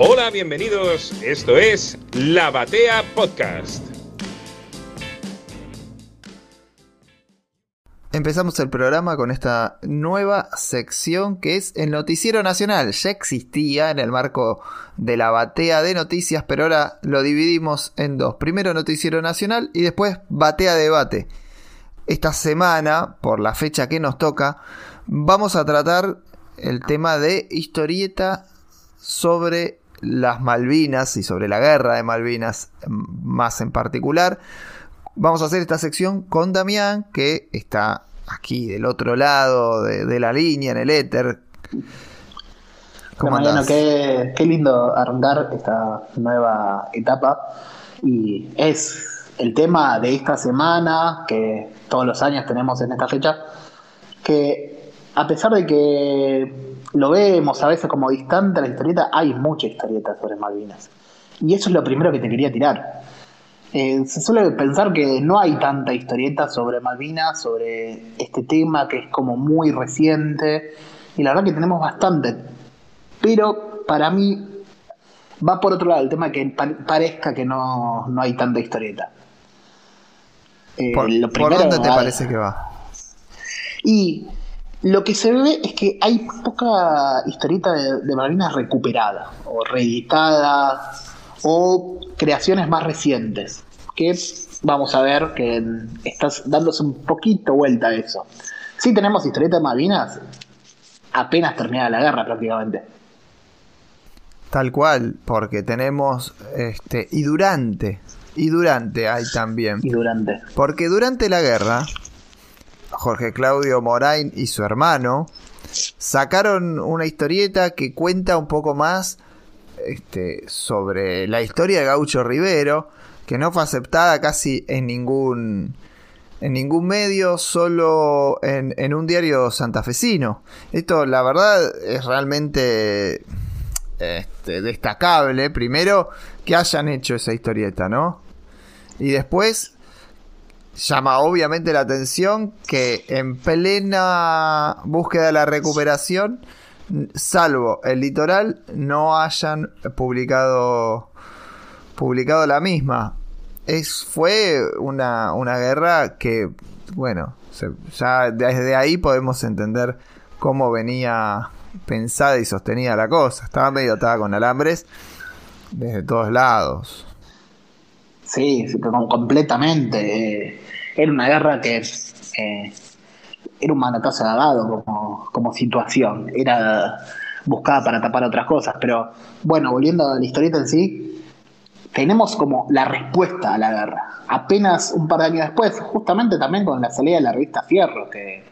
Hola, bienvenidos. Esto es La Batea Podcast. Empezamos el programa con esta nueva sección que es el Noticiero Nacional. Ya existía en el marco de la batea de noticias, pero ahora lo dividimos en dos. Primero Noticiero Nacional y después Batea Debate. Esta semana, por la fecha que nos toca, vamos a tratar el tema de historieta sobre las Malvinas y sobre la guerra de Malvinas más en particular. Vamos a hacer esta sección con Damián, que está aquí del otro lado de, la línea, en el éter. ¿Cómo qué, qué lindo arrancar esta nueva etapa. Y es el tema de esta semana, que todos los años tenemos en esta fecha, que a pesar de que lo vemos a veces como distante la historieta, hay mucha historieta sobre Malvinas. Y eso es lo primero que te quería tirar. Eh, se suele pensar que no hay tanta historieta sobre Malvinas, sobre este tema que es como muy reciente, y la verdad que tenemos bastante. Pero para mí va por otro lado el tema que parezca que no, hay tanta historieta. Eh, ¿Por, dónde te parece que va? Y lo que se ve es que hay poca historieta de, Malvinas recuperada, o reeditada, o creaciones más recientes. Que vamos a ver que estás dándose un poquito vuelta a eso. Sí tenemos historieta de Malvinas apenas terminada la guerra prácticamente. Tal cual, porque tenemos este y durante y durante hay también. Y durante. Porque durante la guerra Jorge Claudio Morain y su hermano, sacaron una historieta que cuenta un poco más este, sobre la historia de Gaucho Rivero, que no fue aceptada casi en ningún, en ningún medio, solo en, en un diario santafesino. Esto, la verdad, es realmente este, destacable. Primero, que hayan hecho esa historieta, ¿no? Y después, llama obviamente la atención que en plena búsqueda de la recuperación, salvo el litoral, no hayan publicado, publicado la misma. Es, fue una, una guerra que, bueno, ya desde ahí podemos entender cómo venía pensada y sostenida la cosa. Estaba medio atada con alambres desde todos lados. Sí, completamente. Era una guerra que eh, era un manatazo dado como, como situación. Era buscada para tapar otras cosas. Pero bueno, volviendo a la historieta en sí, tenemos como la respuesta a la guerra. Apenas un par de años después, justamente también con la salida de la revista Fierro, que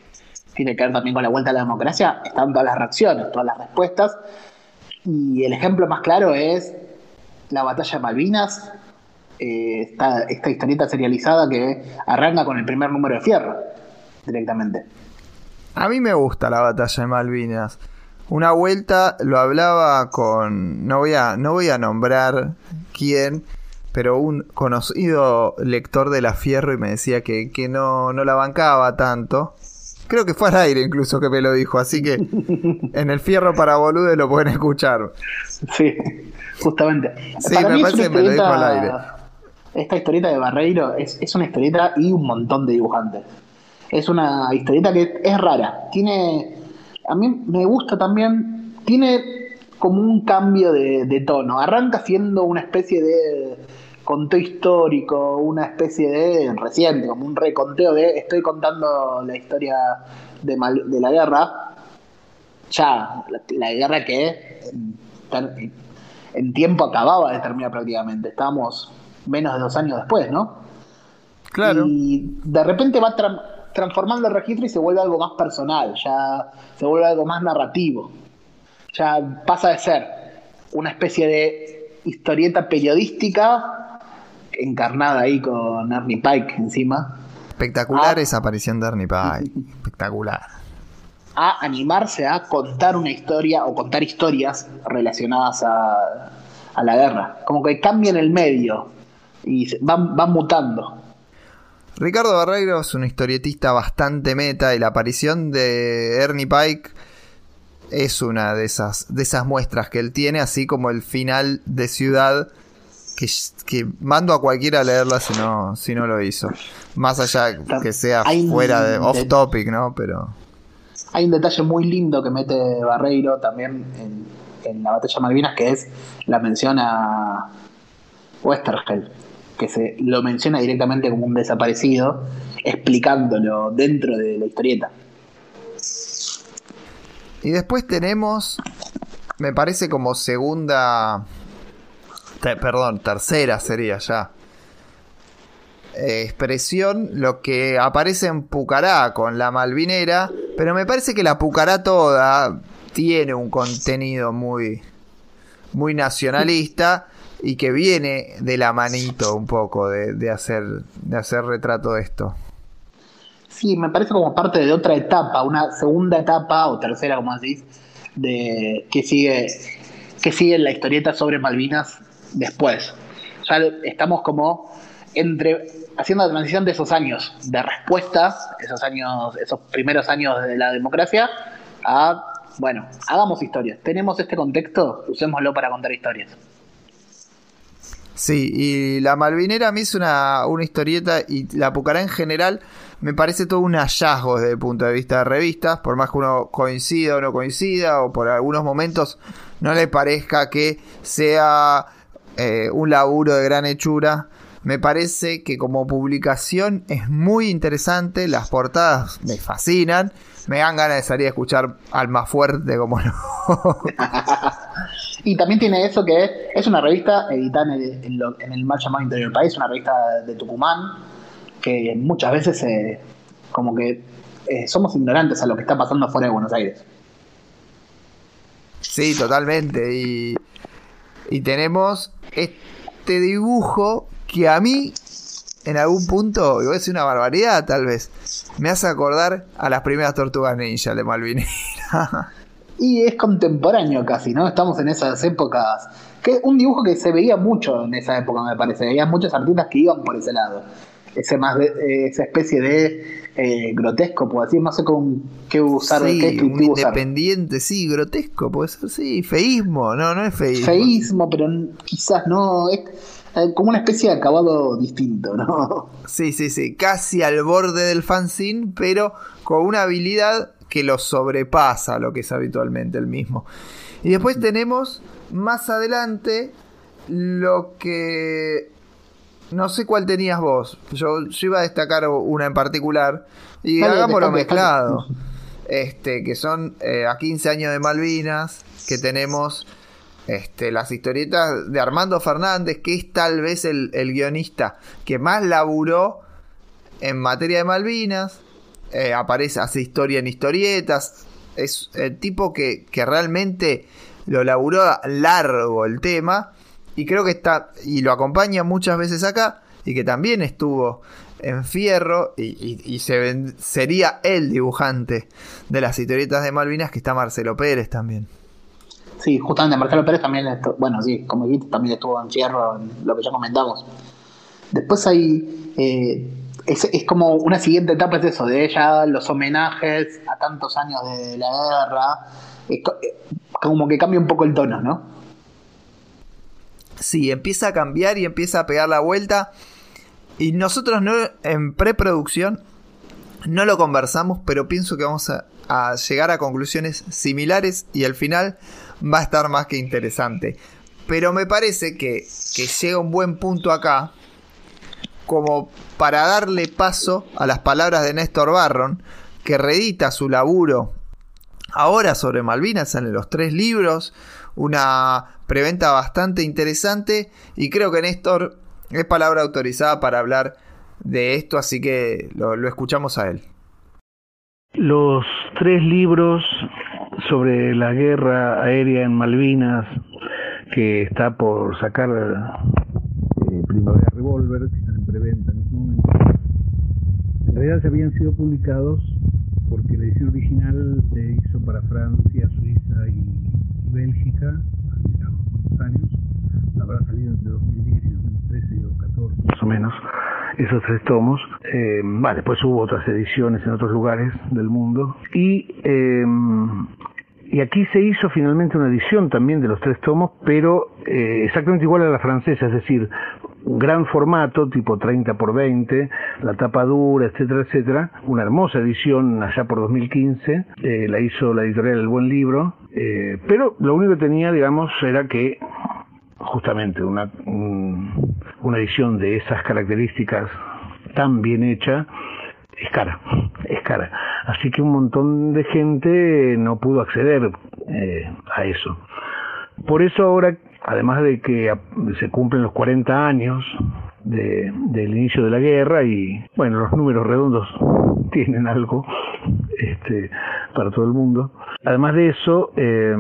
tiene que ver también con la vuelta a la democracia, están todas las reacciones, todas las respuestas. Y el ejemplo más claro es la batalla de Malvinas, eh, esta, esta historieta serializada que arranca con el primer número de Fierro, directamente. A mí me gusta la batalla de Malvinas. Una vuelta lo hablaba con. No voy a, no voy a nombrar quién, pero un conocido lector de la Fierro y me decía que, que no, no la bancaba tanto. Creo que fue al aire incluso que me lo dijo, así que en el Fierro para boludes lo pueden escuchar. Sí, justamente. Sí, me parece que me lo dijo al aire esta historieta de Barreiro es, una historieta y un montón de dibujantes. Es una historieta que es rara. Tiene. A mí me gusta también. Tiene como un cambio de, tono. Arranca siendo una especie de conteo histórico, una especie de reciente, como un reconteo de estoy contando la historia de, la guerra. Ya, la, guerra que en, en, tiempo acababa de terminar prácticamente. Estábamos menos de dos años después, ¿no? Claro. Y de repente va transformando el registro y se vuelve algo más personal, ya se vuelve algo más narrativo. Ya pasa de ser una especie de historieta periodística encarnada ahí con Ernie Pike encima. Espectacular esa aparición de Ernie Pike. Espectacular. A animarse a contar una historia o contar historias relacionadas a, a la guerra. Como que cambian el medio y van, van mutando. Ricardo Barreiro es un historietista bastante meta y la aparición de Ernie Pike es una de esas, de esas muestras que él tiene, así como el final de Ciudad, que, mando a cualquiera a leerla si no, si no lo hizo. Más allá que sea fuera de off topic, ¿no? Pero. Hay un detalle muy lindo que mete Barreiro también en, en la batalla Malvinas, que es la mención a Westergel, que se lo menciona directamente como un desaparecido, explicándolo dentro de la historieta. Y después tenemos, me parece como segunda, perdón, tercera sería ya. Expresión lo que aparece en Pucará con la Malvinera, pero me parece que la Pucará toda tiene un contenido muy, muy nacionalista y que viene de la manito un poco de, hacer, de hacer retrato de esto. Sí, me parece como parte de otra etapa, una segunda etapa o tercera, como decís, de que sigue, que sigue la historieta sobre Malvinas después. Ya estamos como entre haciendo la transición de esos años de respuesta, esos años, esos primeros años de la democracia, a bueno, hagamos historias. Tenemos este contexto, usémoslo para contar historias. Sí, y la Malvinera a mí es una, una historieta y la Pucará en general me parece todo un hallazgo desde el punto de vista de revistas, por más que uno coincida o no coincida, o por algunos momentos no le parezca que sea eh, un laburo de gran hechura. Me parece que como publicación es muy interesante, las portadas me fascinan me dan ganas de salir a escuchar al más fuerte, como no. y también tiene eso que es una revista editada en el, mal llamado Interior del País, una revista de Tucumán, que muchas veces eh, como que eh, somos ignorantes a lo que está pasando fuera de Buenos Aires. Sí, totalmente. Y, y tenemos este dibujo que a mí en algún punto, y voy a decir una barbaridad tal vez, me hace acordar a las primeras tortugas ninja de Malvinera. y es contemporáneo casi, ¿no? Estamos en esas épocas. Que un dibujo que se veía mucho en esa época, me parece. Había muchos artistas que iban por ese lado. Ese más esa especie de eh, grotesco, puedo decir, no sé con qué usar, sí, qué independiente, sí, grotesco, puede ser, sí, feísmo, no, no es feísmo. Feísmo, pero quizás no, es, como una especie de acabado distinto, ¿no? Sí, sí, sí, casi al borde del fanzine, pero con una habilidad que lo sobrepasa lo que es habitualmente el mismo. Y después tenemos más adelante lo que... No sé cuál tenías vos. Yo, iba a destacar una en particular. Y hagámoslo mezclado. Este, que son eh, a 15 años de Malvinas. Que tenemos este, las historietas de Armando Fernández, que es tal vez el, guionista que más laburó en materia de Malvinas. Eh, aparece, hace historia en historietas. Es el tipo que, realmente lo laburó largo el tema. Y creo que está. Y lo acompaña muchas veces acá. Y que también estuvo en Fierro. Y, sería el dibujante de las historietas de Malvinas. Que está Marcelo Pérez también. Sí, justamente Marcelo Pérez también, bueno, sí, como dijiste, también estuvo en Fierro, en lo que ya comentamos. Después hay, eh, es, como una siguiente etapa, es eso, de ella, los homenajes a tantos años de la guerra, eh, como que cambia un poco el tono, ¿no? Sí, empieza a cambiar y empieza a pegar la vuelta. Y nosotros no, en preproducción no lo conversamos, pero pienso que vamos a llegar a conclusiones similares y al final va a estar más que interesante. Pero me parece que, llega un buen punto acá como para darle paso a las palabras de Néstor Barron, que reedita su laburo ahora sobre Malvinas en los tres libros, una preventa bastante interesante y creo que Néstor es palabra autorizada para hablar de esto, así que lo escuchamos a él. Los tres libros sobre la guerra aérea en Malvinas que está por sacar eh, Primavera Revolver, que está en preventa en este momento, en realidad se habían sido publicados porque la edición original se hizo para Francia, Suiza y, Bélgica hace ya unos años. Habrá salido entre 2010 y 2013 o 2014 más o menos esos tres tomos. Eh, después hubo otras ediciones en otros lugares del mundo. Y eh, y aquí se hizo finalmente una edición también de los tres tomos, pero eh, exactamente igual a la francesa, es decir, gran formato, tipo 30 por 20, la tapa dura, etcétera, etcétera. Una hermosa edición allá por 2015, eh, la hizo la editorial El Buen Libro, eh, pero lo único que tenía, digamos, era que justamente una, una edición de esas características tan bien hecha es cara, es cara. Así que un montón de gente no pudo acceder eh, a eso. Por eso ahora, además de que se cumplen los 40 años de, del inicio de la guerra y bueno, los números redondos tienen algo este, para todo el mundo. Además de eso, eh,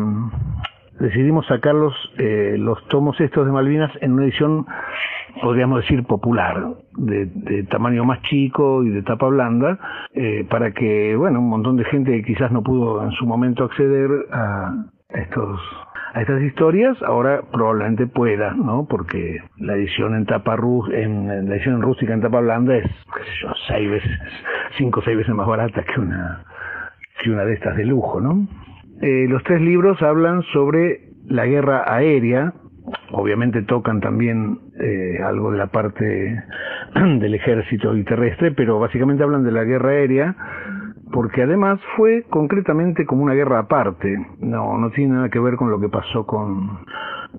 decidimos sacar los, eh, los tomos estos de Malvinas en una edición, podríamos decir, popular, de, tamaño más chico y de tapa blanda, eh, para que, bueno, un montón de gente que quizás no pudo en su momento acceder a estos a estas historias, ahora probablemente pueda, ¿no? Porque la edición en tapa rus, en, la edición rústica en tapa blanda es, qué sé yo, seis veces, cinco o seis veces más barata que una que una de estas de lujo, ¿no? Eh, los tres libros hablan sobre la guerra aérea, obviamente tocan también eh, algo de la parte del ejército y terrestre, pero básicamente hablan de la guerra aérea, porque además fue concretamente como una guerra aparte, no, no tiene nada que ver con lo que pasó con,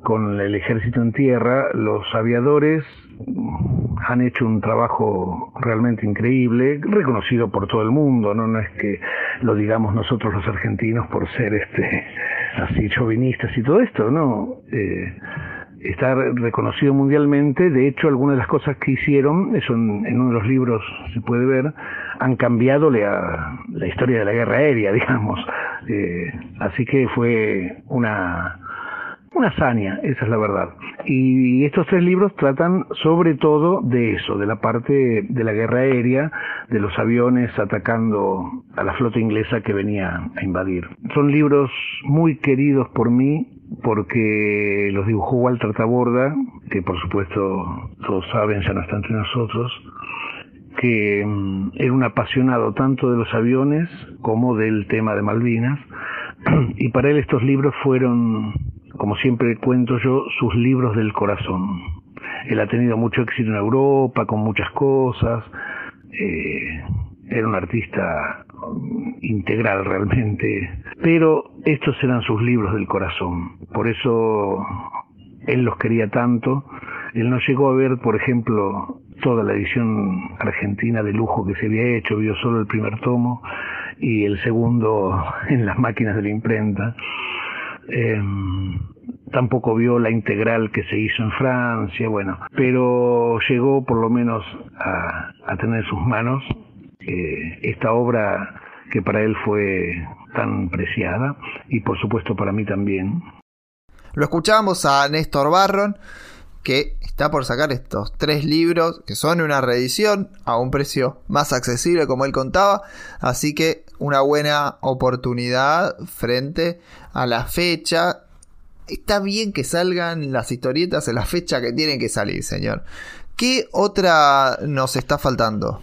con el ejército en tierra, los aviadores han hecho un trabajo realmente increíble, reconocido por todo el mundo, no, no es que lo digamos nosotros los argentinos por ser este así chauvinistas y todo esto, no. Eh, está reconocido mundialmente, de hecho algunas de las cosas que hicieron, eso en, uno de los libros se puede ver, han cambiado la, historia de la guerra aérea, digamos. Eh, así que fue una una hazaña, esa es la verdad. Y estos tres libros tratan sobre todo de eso, de la parte de la guerra aérea, de los aviones atacando a la flota inglesa que venía a invadir. Son libros muy queridos por mí porque los dibujó Walter Taborda, que por supuesto todos saben, ya no está entre nosotros, que mm, era un apasionado tanto de los aviones como del tema de Malvinas, y para él estos libros fueron como siempre cuento yo, sus libros del corazón. Él ha tenido mucho éxito en Europa, con muchas cosas. Eh, era un artista integral realmente, pero estos eran sus libros del corazón. Por eso él los quería tanto. Él no llegó a ver, por ejemplo, toda la edición argentina de lujo que se había hecho, vio solo el primer tomo y el segundo en las máquinas de la imprenta. Eh, tampoco vio la integral que se hizo en Francia, bueno, pero llegó por lo menos a, tener en sus manos eh, esta obra que para él fue tan preciada y por supuesto para mí también. Lo escuchamos a Néstor Barron que está por sacar estos tres libros que son una reedición a un precio más accesible como él contaba, así que una buena oportunidad frente a la fecha. Está bien que salgan las historietas en la fecha que tienen que salir, señor. ¿Qué otra nos está faltando?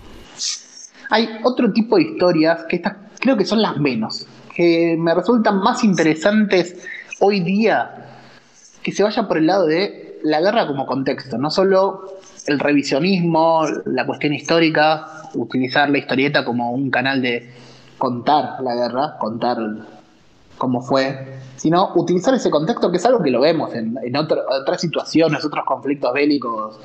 Hay otro tipo de historias que estas creo que son las menos, que me resultan más interesantes hoy día que se vaya por el lado de la guerra como contexto, no solo el revisionismo, la cuestión histórica, utilizar la historieta como un canal de contar la guerra, contar cómo fue, sino utilizar ese contexto que es algo que lo vemos en, otras situaciones, otros conflictos bélicos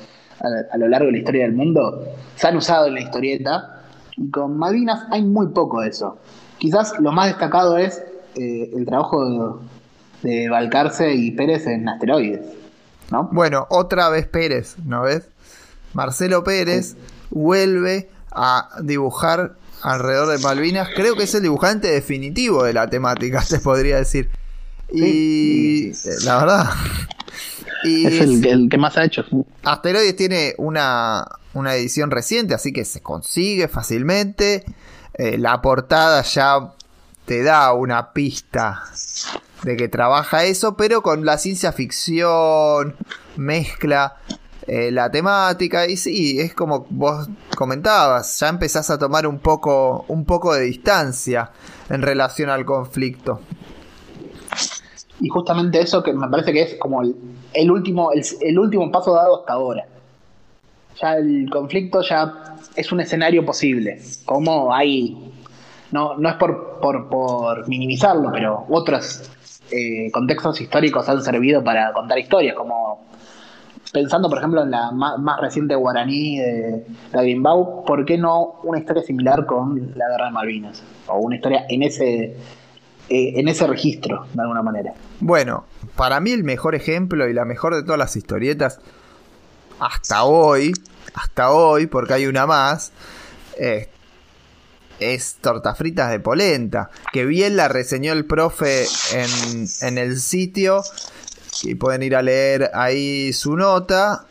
a, lo largo de la historia del mundo, se han usado en la historieta, y con Malvinas hay muy poco de eso. Quizás lo más destacado es eh, el trabajo de, de Balcarce y Pérez en Asteroides bueno, otra vez Pérez, ¿no ves? Marcelo Pérez vuelve a dibujar alrededor de Malvinas. Creo que es el dibujante definitivo de la temática, se podría decir. Y la verdad. es el, que más ha hecho. Asteroides tiene una, una edición reciente, así que se consigue fácilmente. Eh, la portada ya te da una pista de que trabaja eso, pero con la ciencia ficción, mezcla eh, la temática y sí, es como vos comentabas, ya empezás a tomar un poco, un poco de distancia en relación al conflicto. y justamente eso que me parece que es como el, último, el, último paso dado hasta ahora. Ya el conflicto ya es un escenario posible. Como hay, no, no es por, por, minimizarlo, pero otros eh, contextos históricos han servido para contar historias, como pensando, por ejemplo, en la más, reciente guaraní de, de ¿por qué no una historia similar con la guerra de Malvinas? O una historia en ese, eh, en ese registro, de alguna manera. Bueno, para mí el mejor ejemplo y la mejor de todas las historietas, hasta hoy, hasta hoy, porque hay una más, es Torta Fritas de Polenta, que bien la reseñó el profe en, en el sitio y pueden ir a leer ahí su nota,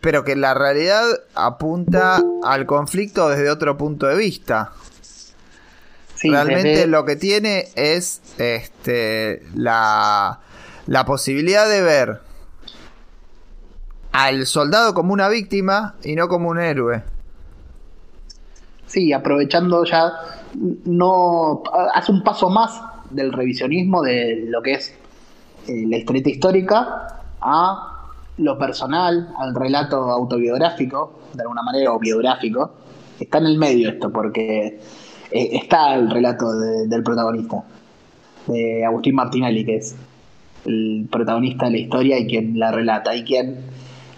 pero que la realidad apunta al conflicto desde otro punto de vista. Realmente lo que tiene es este, la, la posibilidad de ver al soldado como una víctima y no como un héroe. Sí, aprovechando ya, no hace un paso más del revisionismo de lo que es eh, la historieta histórica a lo personal, al relato autobiográfico, de alguna manera, o biográfico. Está en el medio esto, porque eh, está el relato del protagonista, de Agustín Martinelli, que es el protagonista de la historia y quien la relata, y quien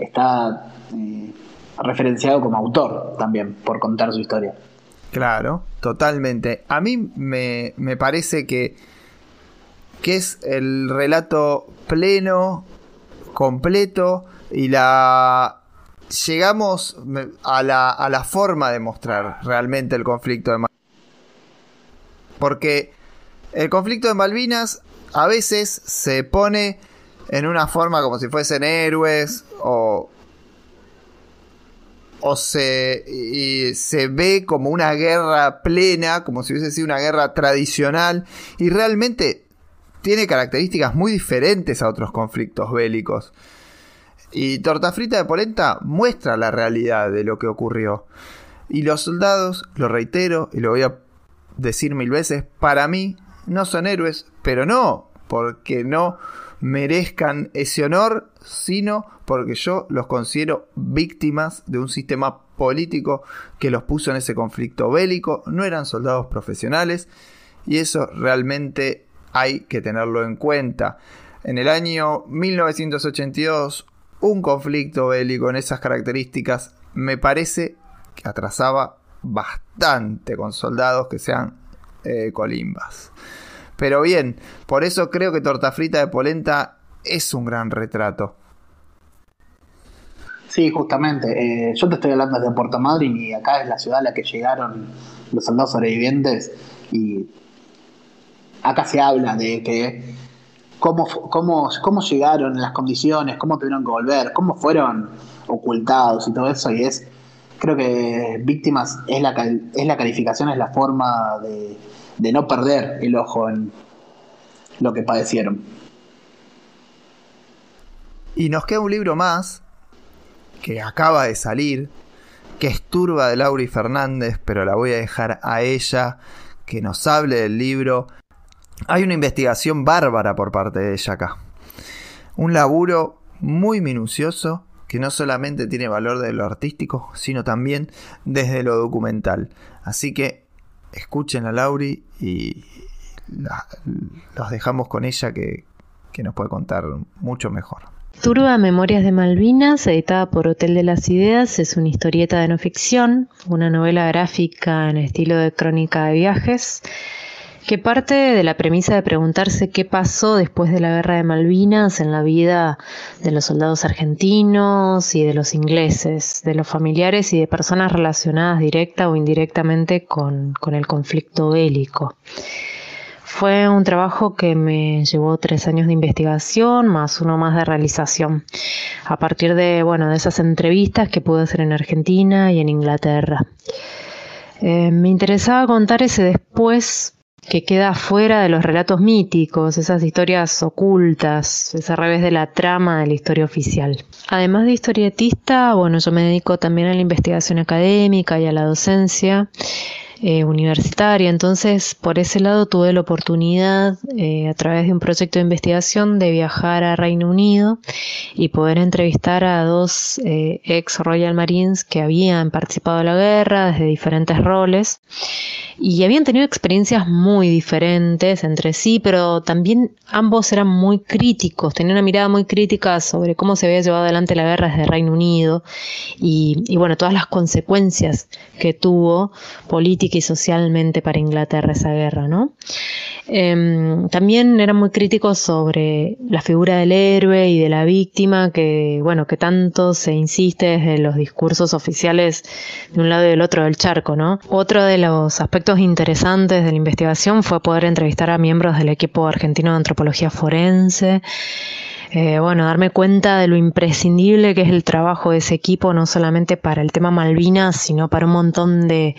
está eh, referenciado como autor también por contar su historia. Claro, totalmente. A mí me, me parece que que es el relato pleno, completo y la llegamos a la, a la forma de mostrar realmente el conflicto de Malvinas. Porque el conflicto de Malvinas a veces se pone en una forma como si fuesen héroes o, o se, se ve como una guerra plena, como si hubiese sido una guerra tradicional y realmente tiene características muy diferentes a otros conflictos bélicos. Y Torta Frita de Polenta muestra la realidad de lo que ocurrió. Y los soldados, lo reitero y lo voy a decir mil veces, para mí no son héroes, pero no porque no merezcan ese honor, sino porque yo los considero víctimas de un sistema político que los puso en ese conflicto bélico, no eran soldados profesionales y eso realmente hay que tenerlo en cuenta. En el año 1982, un conflicto bélico en esas características me parece que atrasaba bastante con soldados que sean eh, colimbas. Pero bien, por eso creo que Torta Frita de Polenta es un gran retrato. Sí, justamente. Eh, yo te estoy hablando de Puerto Madryn y acá es la ciudad a la que llegaron los soldados sobrevivientes y acá se habla de que cómo, cómo, cómo llegaron las condiciones, cómo tuvieron que volver, cómo fueron ocultados y todo eso, y es, creo que víctimas es la, es la calificación, es la forma de, de no perder el ojo en lo que padecieron. Y nos queda un libro más que acaba de salir, que es Turba de Lauri Fernández, pero la voy a dejar a ella que nos hable del libro hay una investigación bárbara por parte de ella acá. Un laburo muy minucioso que no solamente tiene valor de lo artístico, sino también desde lo documental. Así que escuchen a Lauri y los dejamos con ella que, que nos puede contar mucho mejor. Turba Memorias de Malvinas, editada por Hotel de las Ideas, es una historieta de no ficción, una novela gráfica en estilo de crónica de viajes que parte de la premisa de preguntarse qué pasó después de la guerra de Malvinas en la vida de los soldados argentinos y de los ingleses, de los familiares y de personas relacionadas directa o indirectamente con, el conflicto bélico. Fue un trabajo que me llevó tres años de investigación más uno más de realización, a partir de, bueno, de esas entrevistas que pude hacer en Argentina y en Inglaterra. Eh, me interesaba contar ese después que queda fuera de los relatos míticos, esas historias ocultas, ese revés de la trama de la historia oficial. Además de historietista, bueno, yo me dedico también a la investigación académica y a la docencia. Eh, universitaria. Entonces, por ese lado tuve la oportunidad, eh, a través de un proyecto de investigación, de viajar a Reino Unido y poder entrevistar a dos eh, ex Royal Marines que habían participado en la guerra desde diferentes roles y habían tenido experiencias muy diferentes entre sí, pero también ambos eran muy críticos, tenían una mirada muy crítica sobre cómo se había llevado adelante la guerra desde Reino Unido y, bueno, todas las consecuencias que tuvo y socialmente para Inglaterra esa guerra, ¿no? Em, también eran muy críticos sobre la figura del héroe y de la víctima, que bueno, que tanto se insiste desde los discursos oficiales de un lado y del otro del charco, ¿no? Otro de los aspectos interesantes de la investigación fue poder entrevistar a miembros del equipo argentino de antropología forense. Eh, bueno, darme cuenta de lo imprescindible que es el trabajo de ese equipo, no solamente para el tema Malvinas, sino para un montón de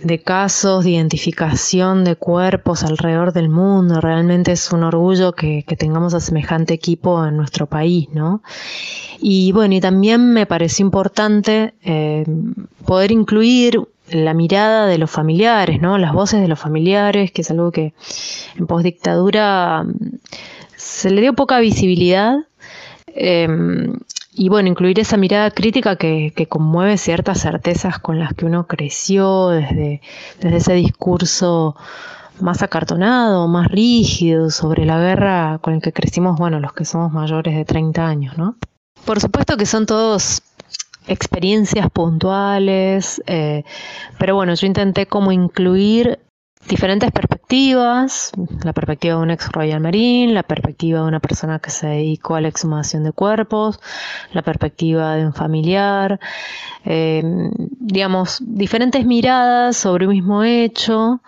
de casos de identificación de cuerpos alrededor del mundo. Realmente es un orgullo que, tengamos a semejante equipo en nuestro país, ¿no? Y bueno, y también me pareció importante eh, poder incluir la mirada de los familiares, ¿no? Las voces de los familiares, que es algo que en postdictadura mm, se le dio poca visibilidad. Eh, y bueno, incluir esa mirada crítica que, conmueve ciertas certezas con las que uno creció desde, desde ese discurso más acartonado, más rígido sobre la guerra con el que crecimos, bueno, los que somos mayores de 30 años, ¿no? Por supuesto que son todos experiencias puntuales, eh, pero bueno, yo intenté como incluir diferentes perspectivas, la perspectiva de un ex Royal Marine, la perspectiva de una persona que se dedicó a la exhumación de cuerpos, la perspectiva de un familiar, eh, digamos, diferentes miradas sobre un mismo hecho,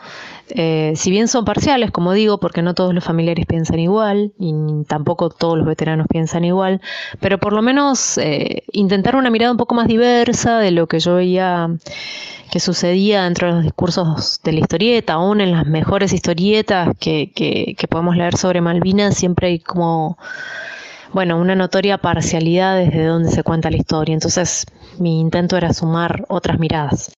eh, si bien son parciales, como digo, porque no todos los familiares piensan igual y tampoco todos los veteranos piensan igual, pero por lo menos eh, intentar una mirada un poco más diversa de lo que yo veía que sucedía dentro de los discursos de la historieta, aún en las mejores historietas que, que, que podemos leer sobre Malvinas, siempre hay como bueno, una notoria parcialidad desde donde se cuenta la historia. Entonces, mi intento era sumar otras miradas.